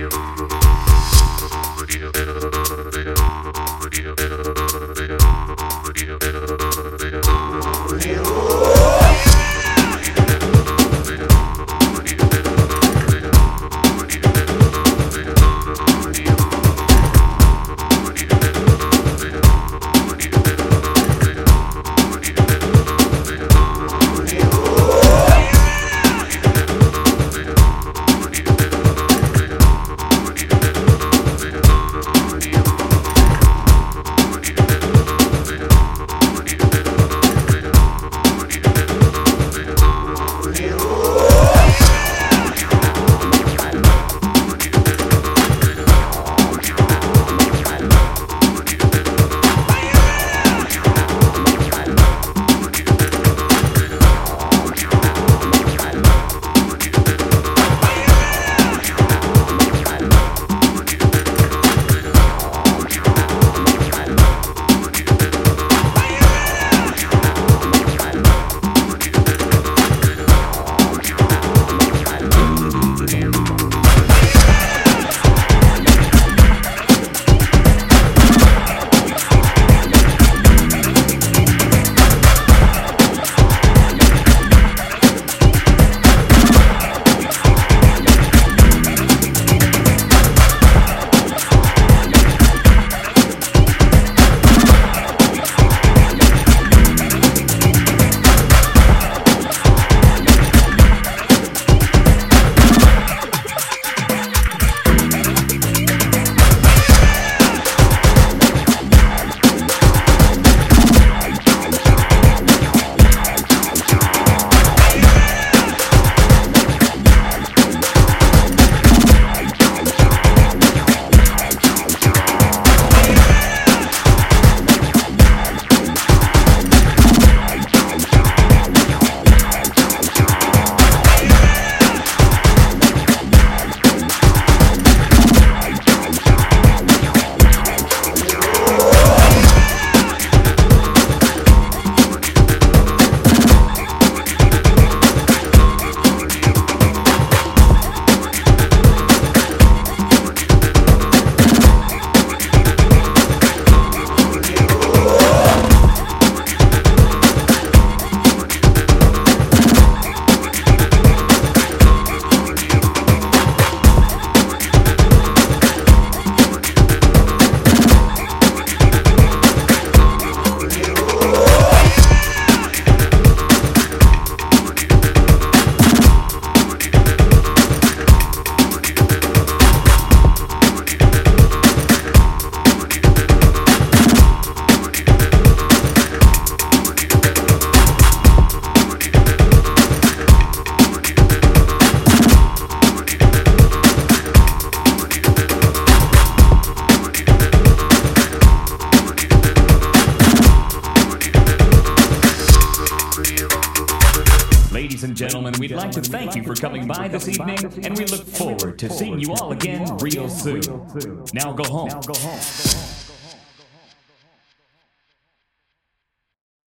you. We'd like to thank you for coming by this evening, and we look forward to seeing you all again real soon. Now go home.